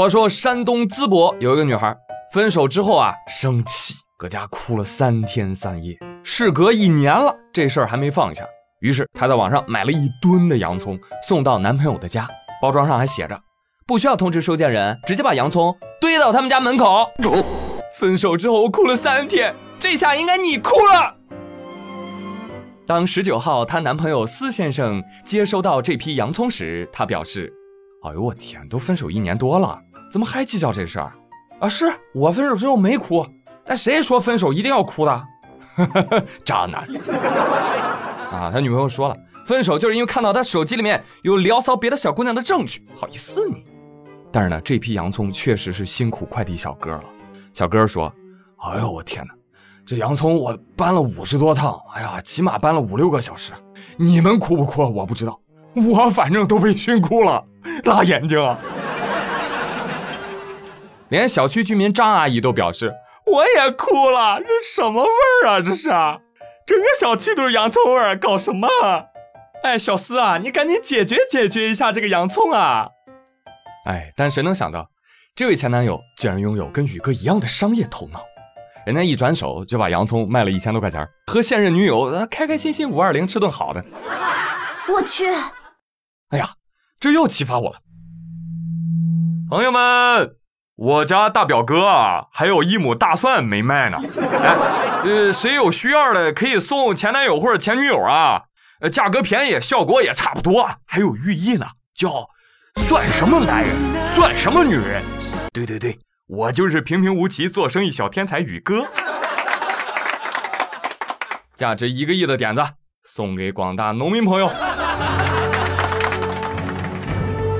话说山东淄博有一个女孩，分手之后啊，生气，搁家哭了三天三夜。事隔一年了，这事儿还没放下，于是她在网上买了一吨的洋葱，送到男朋友的家，包装上还写着不需要通知收件人，直接把洋葱堆到他们家门口。分手之后我哭了三天，这下应该你哭了。当十九号她男朋友司先生接收到这批洋葱时，他表示：“哎呦我天，都分手一年多了。”怎么还计较这事儿？啊，是我分手之后没哭，但谁说分手一定要哭的？渣男！啊，他女朋友说了，分手就是因为看到他手机里面有聊骚别的小姑娘的证据，好意思你？但是呢，这批洋葱确实是辛苦快递小哥了。小哥说：“哎呦我天哪，这洋葱我搬了五十多趟，哎呀，起码搬了五六个小时。你们哭不哭我不知道，我反正都被熏哭了，辣眼睛啊！”连小区居民张阿姨都表示：“我也哭了，这什么味儿啊？这是，整个小区都是洋葱味儿，搞什么？哎，小司啊，你赶紧解决解决一下这个洋葱啊！”哎，但谁能想到，这位前男友竟然拥有跟宇哥一样的商业头脑，人家一转手就把洋葱卖了一千多块钱，和现任女友开开心心五二零吃顿好的。我去！哎呀，这又启发我了，朋友们。我家大表哥啊，还有一亩大蒜没卖呢。哎，呃，谁有需要的可以送前男友或者前女友啊？呃，价格便宜，效果也差不多，还有寓意呢，叫算什么男人，算什么女人。对对对，我就是平平无奇做生意小天才宇哥。价值一个亿的点子送给广大农民朋友。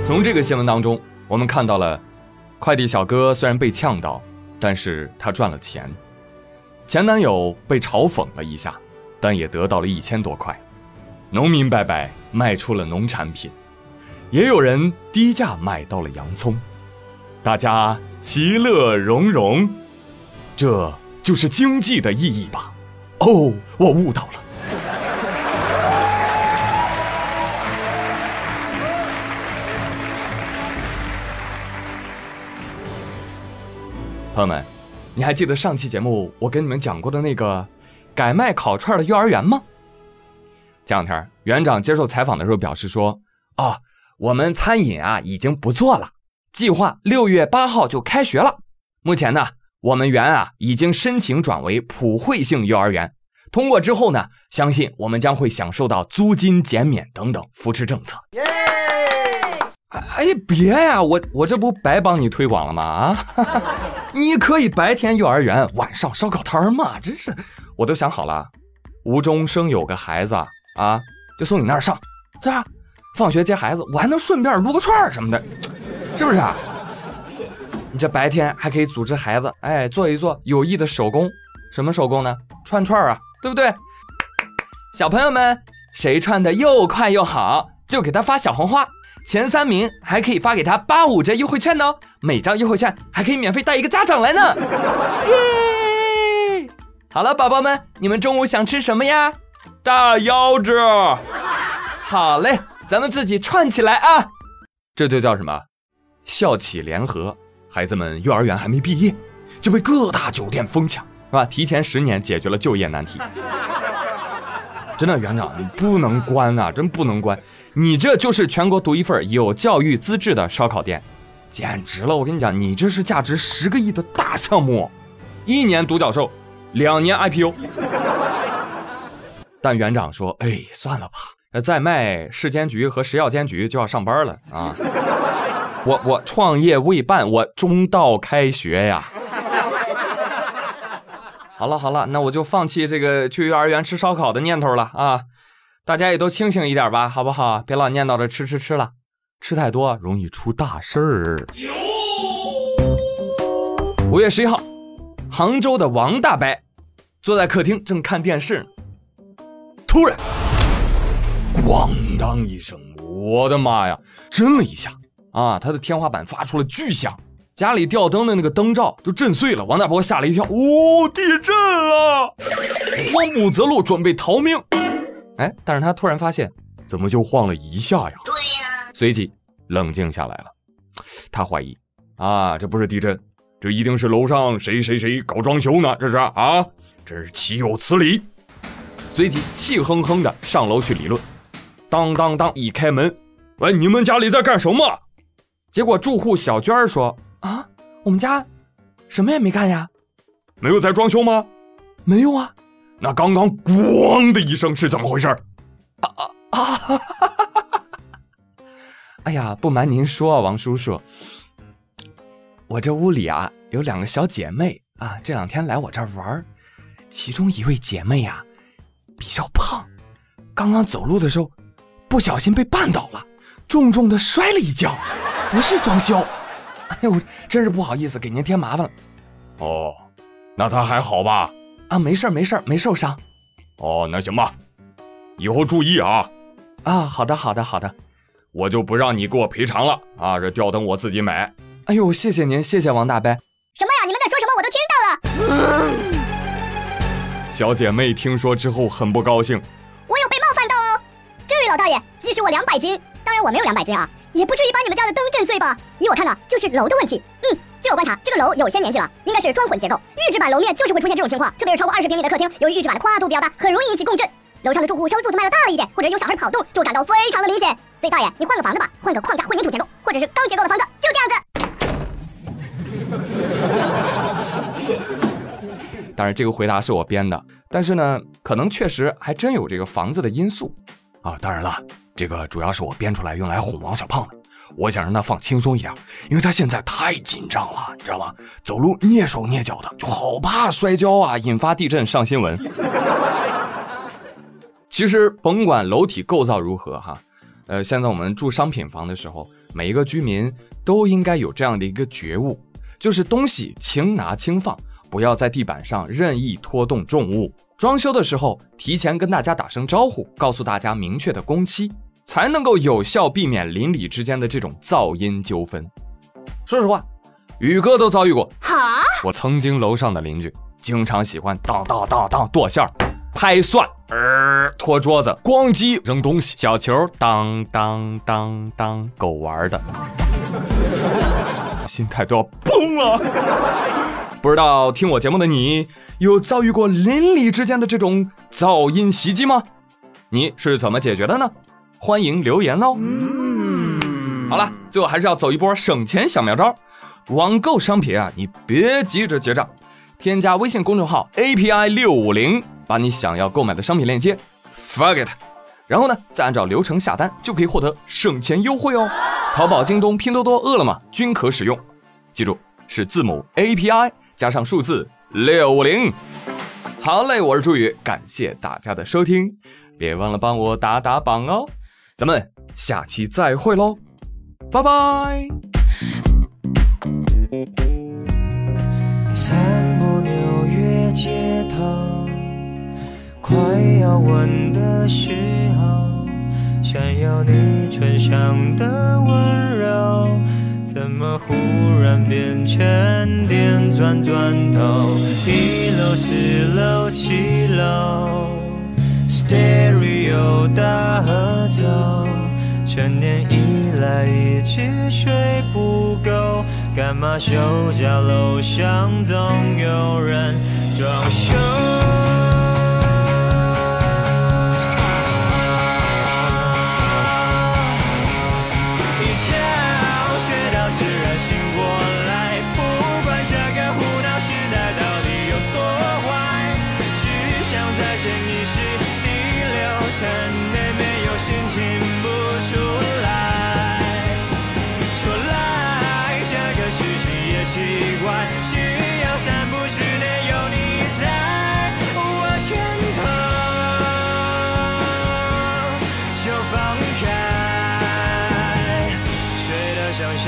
从这个新闻当中，我们看到了。快递小哥虽然被呛到，但是他赚了钱。前男友被嘲讽了一下，但也得到了一千多块。农民伯伯卖出了农产品，也有人低价买到了洋葱，大家其乐融融，这就是经济的意义吧？哦，我悟到了。朋友们，你还记得上期节目我跟你们讲过的那个改卖烤串的幼儿园吗？前两天园长接受采访的时候表示说：“哦，我们餐饮啊已经不做了，计划六月八号就开学了。目前呢，我们园啊已经申请转为普惠性幼儿园，通过之后呢，相信我们将会享受到租金减免等等扶持政策。”哎呀，别呀，我我这不白帮你推广了吗？啊，你可以白天幼儿园，晚上烧烤摊嘛，真是，我都想好了，无中生有个孩子啊，就送你那儿上，是吧？放学接孩子，我还能顺便撸个串儿什么的，是不是啊？你这白天还可以组织孩子，哎，做一做有益的手工，什么手工呢？串串啊，对不对？小朋友们，谁串的又快又好，就给他发小红花。前三名还可以发给他八五折优惠券哦，每张优惠券还可以免费带一个家长来呢。耶！好了，宝宝们，你们中午想吃什么呀？大腰子。好嘞，咱们自己串起来啊！这就叫什么？校企联合。孩子们幼儿园还没毕业，就被各大酒店疯抢，是吧？提前十年解决了就业难题。真的，园长，你不能关啊！真不能关。你这就是全国独一份有教育资质的烧烤店，简直了！我跟你讲，你这是价值十个亿的大项目，一年独角兽，两年 IPO。但园长说：“哎，算了吧，再卖市监局和食药监局就要上班了啊！我我创业未半，我中道开学呀。好了好了，那我就放弃这个去幼儿园吃烧烤的念头了啊！”大家也都清醒一点吧，好不好？别老念叨着吃吃吃了，吃太多容易出大事儿。五月十一号，杭州的王大伯坐在客厅正看电视，突然，咣当一声，我的妈呀！震了一下啊，他的天花板发出了巨响，家里吊灯的那个灯罩都震碎了。王大伯吓了一跳，哦，地震了！慌不择路，准备逃命。哎，但是他突然发现，怎么就晃了一下呀？对呀。随即冷静下来了，他怀疑，啊，这不是地震，这一定是楼上谁谁谁搞装修呢，这是啊，这是岂有此理！随即气哼哼的上楼去理论。当当当，一开门，喂，你们家里在干什么？结果住户小娟说：“啊，我们家什么也没干呀，没有在装修吗？没有啊。那刚刚咣的一声是怎么回事？啊啊啊！哎呀，不瞒您说啊，王叔叔，我这屋里啊有两个小姐妹啊，这两天来我这儿玩，其中一位姐妹呀比较胖，刚刚走路的时候。”不小心被绊倒了，重重的摔了一跤，不是装修。哎呦，真是不好意思，给您添麻烦了。哦，那他还好吧？啊，没事没事没受伤。哦，那行吧，以后注意啊。啊，好的好的好的，我就不让你给我赔偿了啊，这吊灯我自己买。哎呦，谢谢您，谢谢王大伯。什么呀？你们在说什么？我都听到了。小姐妹听说之后很不高兴。我有被冒犯到哦，这位老大爷，即使我两百斤，当然我没有两百斤啊，也不至于把你们家的灯震碎吧？依我看呢，就是楼的问题。嗯，据我观察，这个楼有些年纪了，应该是砖混结构，预制板楼面就是会出现这种情况，特别是超过二十平米的客厅，由于预制板的跨度比较大，很容易引起共振。楼上的住户稍微步子迈的大了一点，或者有小孩跑动，就感到非常的明显。所以大爷，你换个房子吧，换个框架混凝土结构，或者是钢结构的房子，就这样子。当然，这个回答是我编的，但是呢，可能确实还真有这个房子的因素。啊，当然了，这个主要是我编出来用来哄王小胖的。我想让他放轻松一点，因为他现在太紧张了，你知道吗？走路蹑手蹑脚的，就好怕摔跤啊，引发地震上新闻。其实甭管楼体构造如何哈，呃，现在我们住商品房的时候，每一个居民都应该有这样的一个觉悟，就是东西轻拿轻放，不要在地板上任意拖动重物。装修的时候，提前跟大家打声招呼，告诉大家明确的工期，才能够有效避免邻里之间的这种噪音纠纷。说实话，宇哥都遭遇过。哈，我曾经楼上的邻居经常喜欢当当当当剁馅儿、拍蒜、呃拖桌子、咣叽扔东西、小球当当当当狗玩的，心态都要崩了。不知道听我节目的你，有遭遇过邻里之间的这种噪音袭击吗？你是怎么解决的呢？欢迎留言哦。好了，最后还是要走一波省钱小妙招。网购商品啊，你别急着结账，添加微信公众号 API 六五零，把你想要购买的商品链接发给他，然后呢，再按照流程下单，就可以获得省钱优惠哦。淘宝、京东、拼多多、饿了么均可使用，记住是字母 API。加上数字六五零，好嘞，我是朱宇，感谢大家的收听，别忘了帮我打打榜哦，咱们下期再会喽，拜拜。散步纽约街头，快要吻的时候，想要你唇上的温柔。怎么忽然变成电转转头？一楼、四楼、七楼，Stereo 大合奏，成年以来一直睡不够，干嘛休假楼上总有人装修？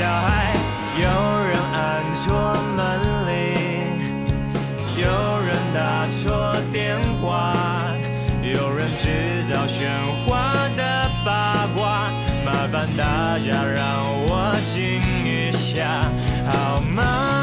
小孩有人按错门铃有人打错电话有人制造喧哗的八卦麻烦大家让我静一下好吗？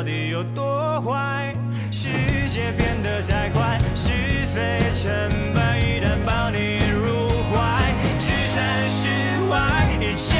到底有多坏，世界变得太快，是非成败一旦抱你入怀，置身事外，一切